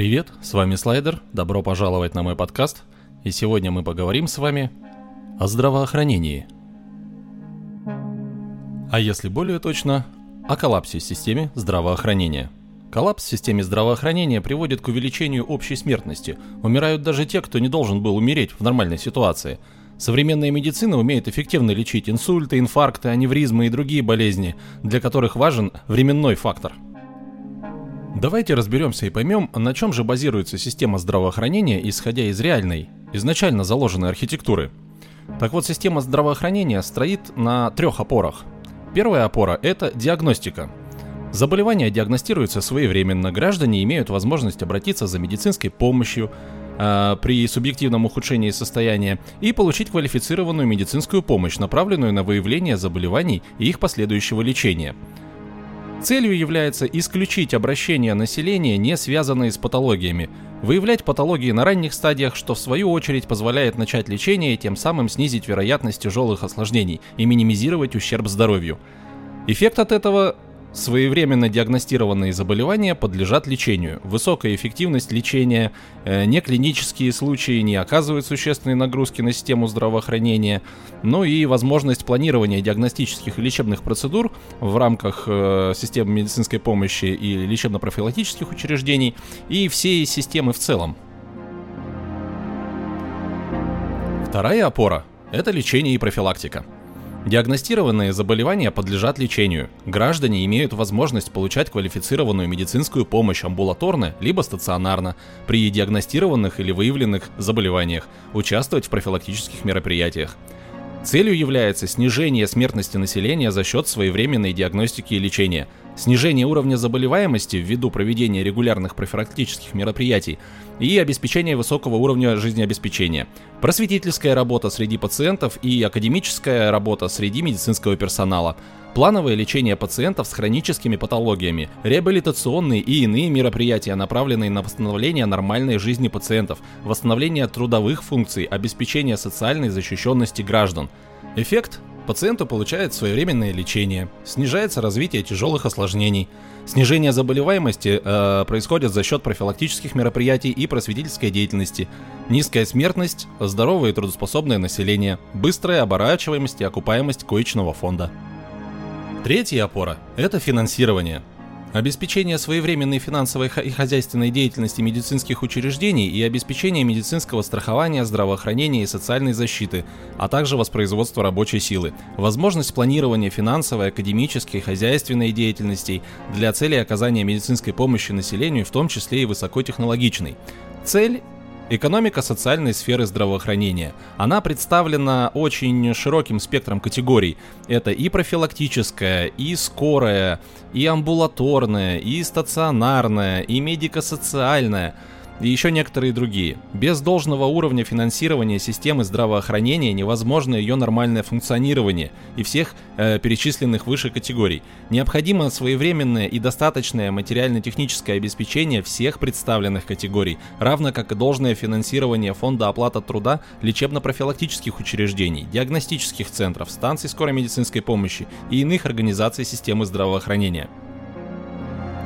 Привет, с вами Слайдер, добро пожаловать на мой подкаст. И сегодня мы поговорим с вами о здравоохранении. А если более точно, о коллапсе в системе здравоохранения. Коллапс в системе здравоохранения приводит к увеличению общей смертности. Умирают даже те, кто не должен был умереть в нормальной ситуации – Современная медицина умеет эффективно лечить инсульты, инфаркты, аневризмы и другие болезни, для которых важен временной фактор. Давайте разберемся и поймем, на чем же базируется система здравоохранения, исходя из реальной, изначально заложенной архитектуры. Так вот, система здравоохранения стоит на трех опорах. Первая опора – это диагностика. Заболевания диагностируются своевременно, граждане имеют возможность обратиться за медицинской помощью, э, при субъективном ухудшении состояния и получить квалифицированную медицинскую помощь, направленную на выявление заболеваний и их последующего лечения. Целью является исключить обращения населения, не связанные с патологиями, выявлять патологии на ранних стадиях, что в свою очередь позволяет начать лечение и тем самым снизить вероятность тяжелых осложнений и минимизировать ущерб здоровью. Эффект от этого Своевременно диагностированные заболевания подлежат лечению. Высокая эффективность лечения, э, неклинические случаи не оказывают существенной нагрузки на систему здравоохранения, ну и возможность планирования диагностических и лечебных процедур в рамках э, системы медицинской помощи и лечебно-профилактических учреждений и всей системы в целом. Вторая опора – это лечение и профилактика – Диагностированные заболевания подлежат лечению. Граждане имеют возможность получать квалифицированную медицинскую помощь амбулаторно либо стационарно при диагностированных или выявленных заболеваниях, участвовать в профилактических мероприятиях. Целью является снижение смертности населения за счет своевременной диагностики и лечения, снижение уровня заболеваемости ввиду проведения регулярных профилактических мероприятий и обеспечение высокого уровня жизнеобеспечения, просветительская работа среди пациентов и академическая работа среди медицинского персонала, плановое лечение пациентов с хроническими патологиями, реабилитационные и иные мероприятия, направленные на восстановление нормальной жизни пациентов, восстановление трудовых функций, обеспечение социальной защищенности граждан. Эффект Пациенту получает своевременное лечение, снижается развитие тяжелых осложнений. Снижение заболеваемости э, происходит за счет профилактических мероприятий и просветительской деятельности. Низкая смертность, здоровое и трудоспособное население, быстрая оборачиваемость и окупаемость коечного фонда. Третья опора – это финансирование. Обеспечение своевременной финансовой и хозяйственной деятельности медицинских учреждений и обеспечение медицинского страхования, здравоохранения и социальной защиты, а также воспроизводство рабочей силы, возможность планирования финансовой, академической хозяйственной деятельностей для цели оказания медицинской помощи населению, в том числе и высокотехнологичной. Цель Экономика социальной сферы здравоохранения. Она представлена очень широким спектром категорий. Это и профилактическая, и скорая, и амбулаторная, и стационарная, и медико-социальная – и еще некоторые другие. Без должного уровня финансирования системы здравоохранения невозможно ее нормальное функционирование и всех э, перечисленных выше категорий. Необходимо своевременное и достаточное материально-техническое обеспечение всех представленных категорий, равно как и должное финансирование фонда оплаты труда лечебно-профилактических учреждений, диагностических центров, станций скорой медицинской помощи и иных организаций системы здравоохранения.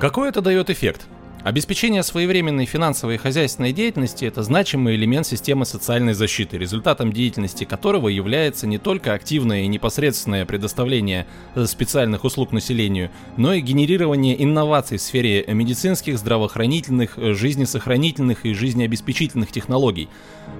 Какой это дает эффект? Обеспечение своевременной финансовой и хозяйственной деятельности – это значимый элемент системы социальной защиты, результатом деятельности которого является не только активное и непосредственное предоставление э, специальных услуг населению, но и генерирование инноваций в сфере медицинских, здравоохранительных, э, жизнесохранительных и жизнеобеспечительных технологий.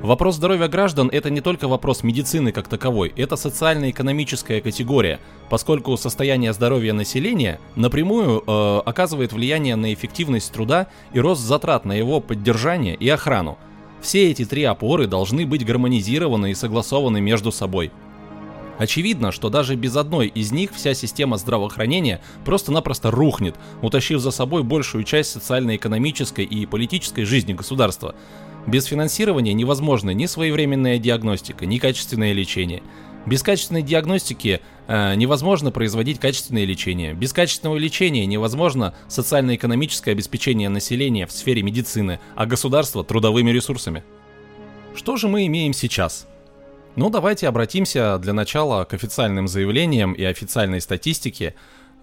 Вопрос здоровья граждан – это не только вопрос медицины как таковой, это социально-экономическая категория, поскольку состояние здоровья населения напрямую э, оказывает влияние на эффективность труда труда и рост затрат на его поддержание и охрану. Все эти три опоры должны быть гармонизированы и согласованы между собой. Очевидно, что даже без одной из них вся система здравоохранения просто-напросто рухнет, утащив за собой большую часть социально-экономической и политической жизни государства. Без финансирования невозможна ни своевременная диагностика, ни качественное лечение. Без качественной диагностики э, невозможно производить качественное лечение. Без качественного лечения невозможно социально-экономическое обеспечение населения в сфере медицины, а государство трудовыми ресурсами. Что же мы имеем сейчас? Ну, давайте обратимся для начала к официальным заявлениям и официальной статистике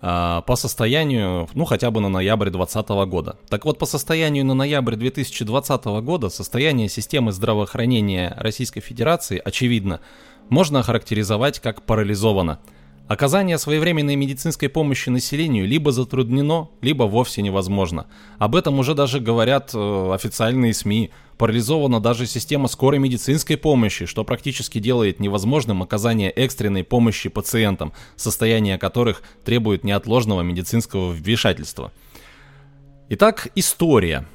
по состоянию, ну, хотя бы на ноябрь 2020 года. Так вот, по состоянию на ноябрь 2020 года состояние системы здравоохранения Российской Федерации, очевидно, можно охарактеризовать как парализовано. Оказание своевременной медицинской помощи населению либо затруднено, либо вовсе невозможно. Об этом уже даже говорят э, официальные СМИ. Парализована даже система скорой медицинской помощи, что практически делает невозможным оказание экстренной помощи пациентам, состояние которых требует неотложного медицинского вмешательства. Итак, история.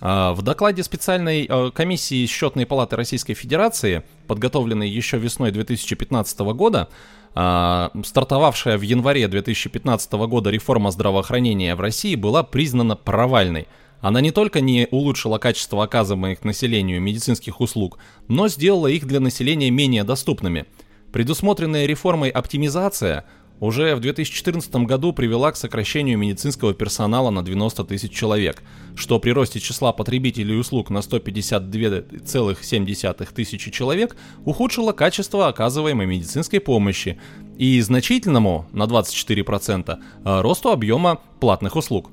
А, в докладе специальной э, комиссии Счетной палаты Российской Федерации, подготовленной еще весной 2015 года, а, стартовавшая в январе 2015 года реформа здравоохранения в России была признана провальной. Она не только не улучшила качество оказываемых населению медицинских услуг, но сделала их для населения менее доступными. Предусмотренная реформой оптимизация – уже в 2014 году привела к сокращению медицинского персонала на 90 тысяч человек, что при росте числа потребителей услуг на 152,7 тысячи человек ухудшило качество оказываемой медицинской помощи и значительному, на 24%, э, росту объема платных услуг.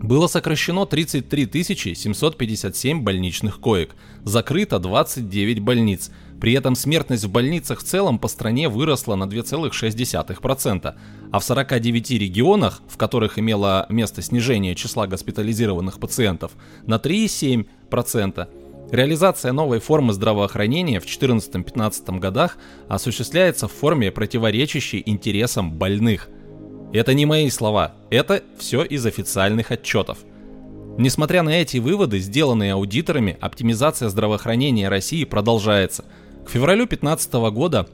Было сокращено 33 757 больничных коек, закрыто 29 больниц – при этом смертность в больницах в целом по стране выросла на 2,6%, а в 49 регионах, в которых имело место снижение числа госпитализированных пациентов, на 3,7%. Реализация новой формы здравоохранения в 2014-2015 годах осуществляется в форме, противоречащей интересам больных. Это не мои слова, это все из официальных отчетов. Несмотря на эти выводы, сделанные аудиторами, оптимизация здравоохранения России продолжается – к февралю 2015 года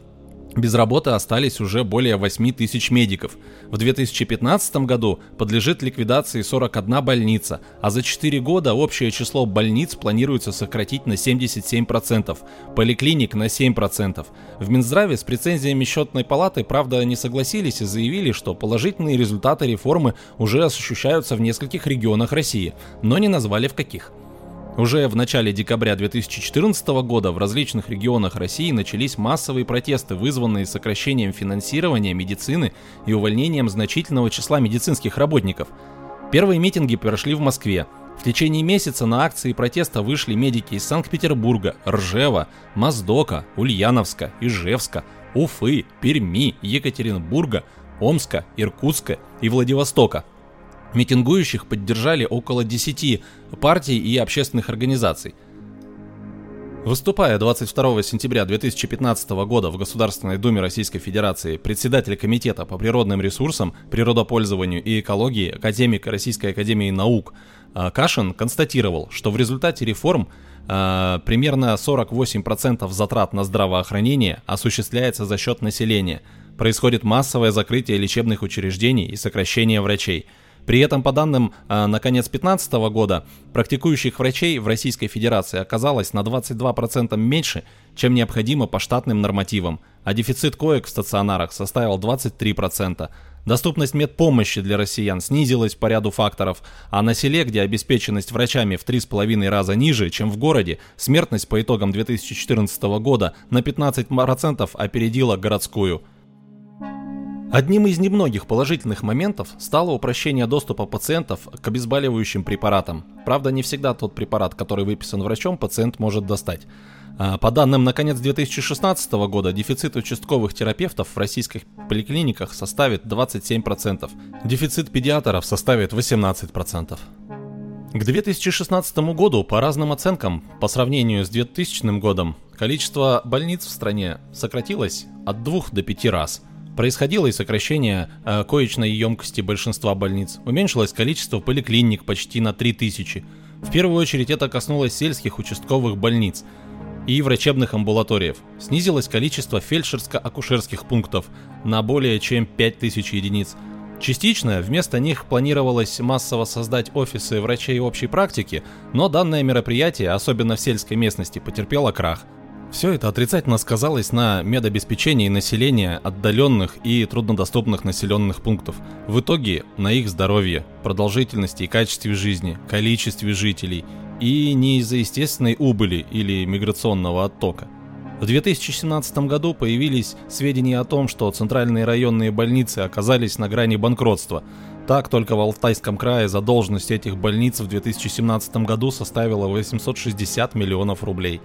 без работы остались уже более 8 тысяч медиков. В 2015 году подлежит ликвидации 41 больница, а за 4 года общее число больниц планируется сократить на 77%, поликлиник на 7%. В Минздраве с претензиями счетной палаты, правда, не согласились и заявили, что положительные результаты реформы уже ощущаются в нескольких регионах России, но не назвали в каких. Уже в начале декабря 2014 года в различных регионах России начались массовые протесты, вызванные сокращением финансирования медицины и увольнением значительного числа медицинских работников. Первые митинги прошли в Москве. В течение месяца на акции протеста вышли медики из Санкт-Петербурга, Ржева, Моздока, Ульяновска, Ижевска, Уфы, Перми, Екатеринбурга, Омска, Иркутска и Владивостока – Митингующих поддержали около 10 партий и общественных организаций. Выступая 22 сентября 2015 года в Государственной Думе Российской Федерации, председатель Комитета по природным ресурсам, природопользованию и экологии, академик Российской Академии Наук а, Кашин констатировал, что в результате реформ а, примерно 48% затрат на здравоохранение осуществляется за счет населения. Происходит массовое закрытие лечебных учреждений и сокращение врачей – при этом, по данным э, на конец 2015 года, практикующих врачей в Российской Федерации оказалось на 22% меньше, чем необходимо по штатным нормативам, а дефицит коек в стационарах составил 23%. Доступность медпомощи для россиян снизилась по ряду факторов, а на селе, где обеспеченность врачами в 3,5 раза ниже, чем в городе, смертность по итогам 2014 года на 15% опередила городскую – Одним из немногих положительных моментов стало упрощение доступа пациентов к обезболивающим препаратам. Правда, не всегда тот препарат, который выписан врачом, пациент может достать. А, по данным на конец 2016 года, дефицит участковых терапевтов в российских поликлиниках составит 27%. Дефицит педиатров составит 18%. К 2016 году, по разным оценкам, по сравнению с 2000 годом, количество больниц в стране сократилось от 2 до 5 раз – Происходило и сокращение э, коечной емкости большинства больниц. Уменьшилось количество поликлиник почти на 3000. В первую очередь это коснулось сельских участковых больниц и врачебных амбулаториев. Снизилось количество фельдшерско-акушерских пунктов на более чем 5000 единиц. Частично вместо них планировалось массово создать офисы врачей общей практики, но данное мероприятие, особенно в сельской местности, потерпело крах – все это отрицательно сказалось на медобеспечении населения отдаленных и труднодоступных населенных пунктов. В итоге на их здоровье, продолжительности и качестве жизни, количестве жителей и не из-за естественной убыли или миграционного оттока. В 2017 году появились сведения о том, что центральные районные больницы оказались на грани банкротства. Так, только в Алтайском крае задолженность этих больниц в 2017 году составила 860 миллионов рублей.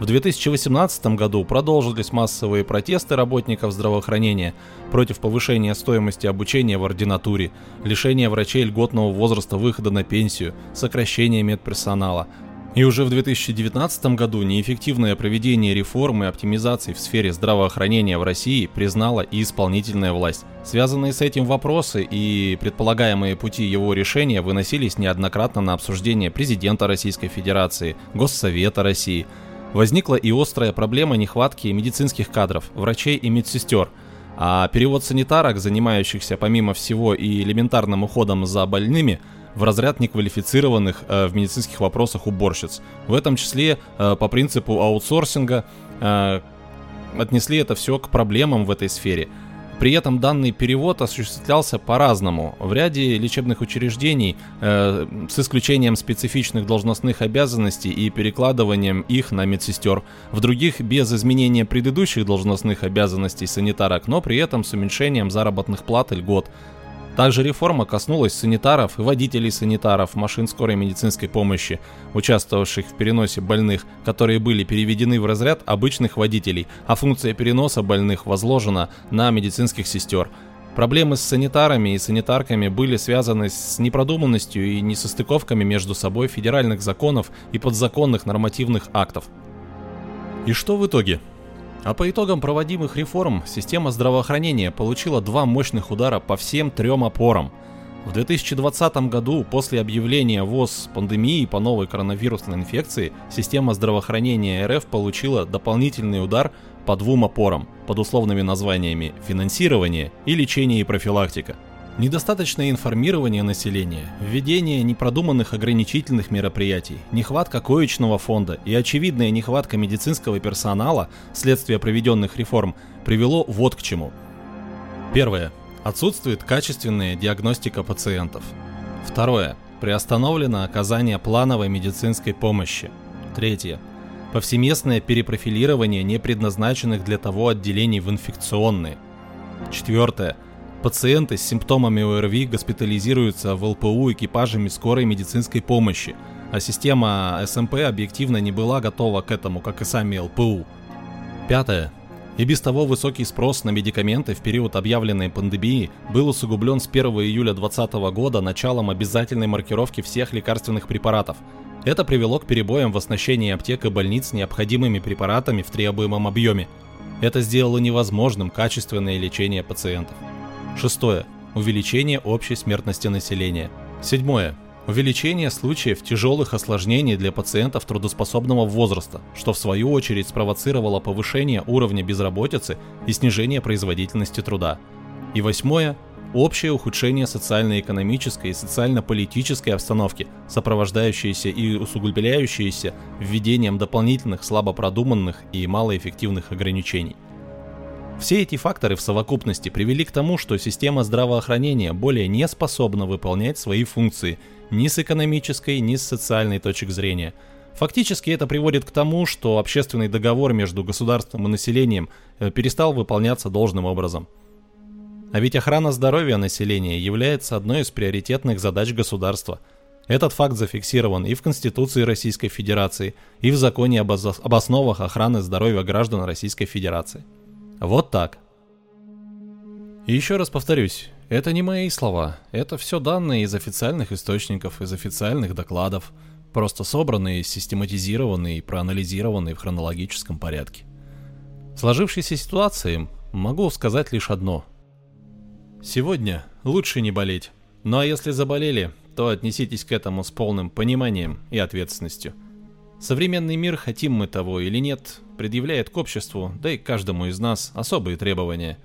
В 2018 году продолжились массовые протесты работников здравоохранения против повышения стоимости обучения в ординатуре, лишения врачей льготного возраста выхода на пенсию, сокращения медперсонала, и уже в 2019 году неэффективное проведение реформы и оптимизации в сфере здравоохранения в России признала и исполнительная власть. Связанные с этим вопросы и предполагаемые пути его решения выносились неоднократно на обсуждение президента Российской Федерации, Госсовета России. Возникла и острая проблема нехватки медицинских кадров, врачей и медсестер – а перевод санитарок, занимающихся помимо всего и элементарным уходом за больными – в разряд неквалифицированных э, в медицинских вопросах уборщиц. В этом числе э, по принципу аутсорсинга э, отнесли это все к проблемам в этой сфере. При этом данный перевод осуществлялся по-разному. В ряде лечебных учреждений, э, с исключением специфичных должностных обязанностей и перекладыванием их на медсестер, в других без изменения предыдущих должностных обязанностей санитарок, но при этом с уменьшением заработных плат и льгот. Также реформа коснулась санитаров и водителей санитаров машин скорой медицинской помощи, участвовавших в переносе больных, которые были переведены в разряд обычных водителей, а функция переноса больных возложена на медицинских сестер. Проблемы с санитарами и санитарками были связаны с непродуманностью и несостыковками между собой федеральных законов и подзаконных нормативных актов. И что в итоге? А по итогам проводимых реформ система здравоохранения получила два мощных удара по всем трем опорам. В 2020 году, после объявления ВОЗ пандемии по новой коронавирусной инфекции, система здравоохранения РФ получила дополнительный удар по двум опорам под условными названиями «финансирование» и «лечение и профилактика». Недостаточное информирование населения, введение непродуманных ограничительных мероприятий, нехватка коечного фонда и очевидная нехватка медицинского персонала вследствие проведенных реформ привело вот к чему. Первое. Отсутствует качественная диагностика пациентов. Второе. Приостановлено оказание плановой медицинской помощи. Третье. Повсеместное перепрофилирование непредназначенных для того отделений в инфекционные. Четвертое Пациенты с симптомами ОРВИ госпитализируются в ЛПУ экипажами скорой медицинской помощи, а система СМП объективно не была готова к этому, как и сами ЛПУ. Пятое. И без того высокий спрос на медикаменты в период объявленной пандемии был усугублен с 1 июля 2020 года началом обязательной маркировки всех лекарственных препаратов. Это привело к перебоям в оснащении аптек и больниц необходимыми препаратами в требуемом объеме. Это сделало невозможным качественное лечение пациентов. Шестое. Увеличение общей смертности населения. Седьмое. Увеличение случаев тяжелых осложнений для пациентов трудоспособного возраста, что в свою очередь спровоцировало повышение уровня безработицы и снижение производительности труда. И восьмое общее ухудшение социально-экономической и социально-политической обстановки, сопровождающееся и усугубляющееся введением дополнительных слабо продуманных и малоэффективных ограничений. Все эти факторы в совокупности привели к тому, что система здравоохранения более не способна выполнять свои функции ни с экономической, ни с социальной точек зрения. Фактически это приводит к тому, что общественный договор между государством и населением э, перестал выполняться должным образом. А ведь охрана здоровья населения является одной из приоритетных задач государства. Этот факт зафиксирован и в Конституции Российской Федерации, и в законе об, об основах охраны здоровья граждан Российской Федерации. Вот так. И еще раз повторюсь, это не мои слова, это все данные из официальных источников, из официальных докладов, просто собранные, систематизированные и проанализированные в хронологическом порядке. Сложившейся ситуации могу сказать лишь одно. Сегодня лучше не болеть. Ну а если заболели, то отнеситесь к этому с полным пониманием и ответственностью – Современный мир, хотим мы того или нет, предъявляет к обществу, да и к каждому из нас, особые требования.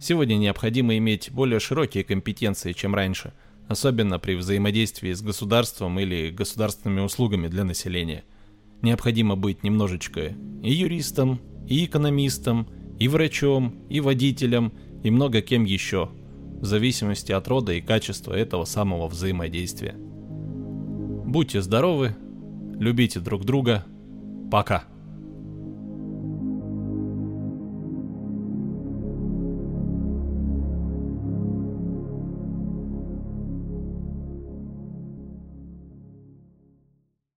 Сегодня необходимо иметь более широкие компетенции, чем раньше, особенно при взаимодействии с государством или государственными услугами для населения. Необходимо быть немножечко и юристом, и экономистом, и врачом, и водителем, и много кем еще, в зависимости от рода и качества этого самого взаимодействия. Будьте здоровы, любите друг друга. Пока.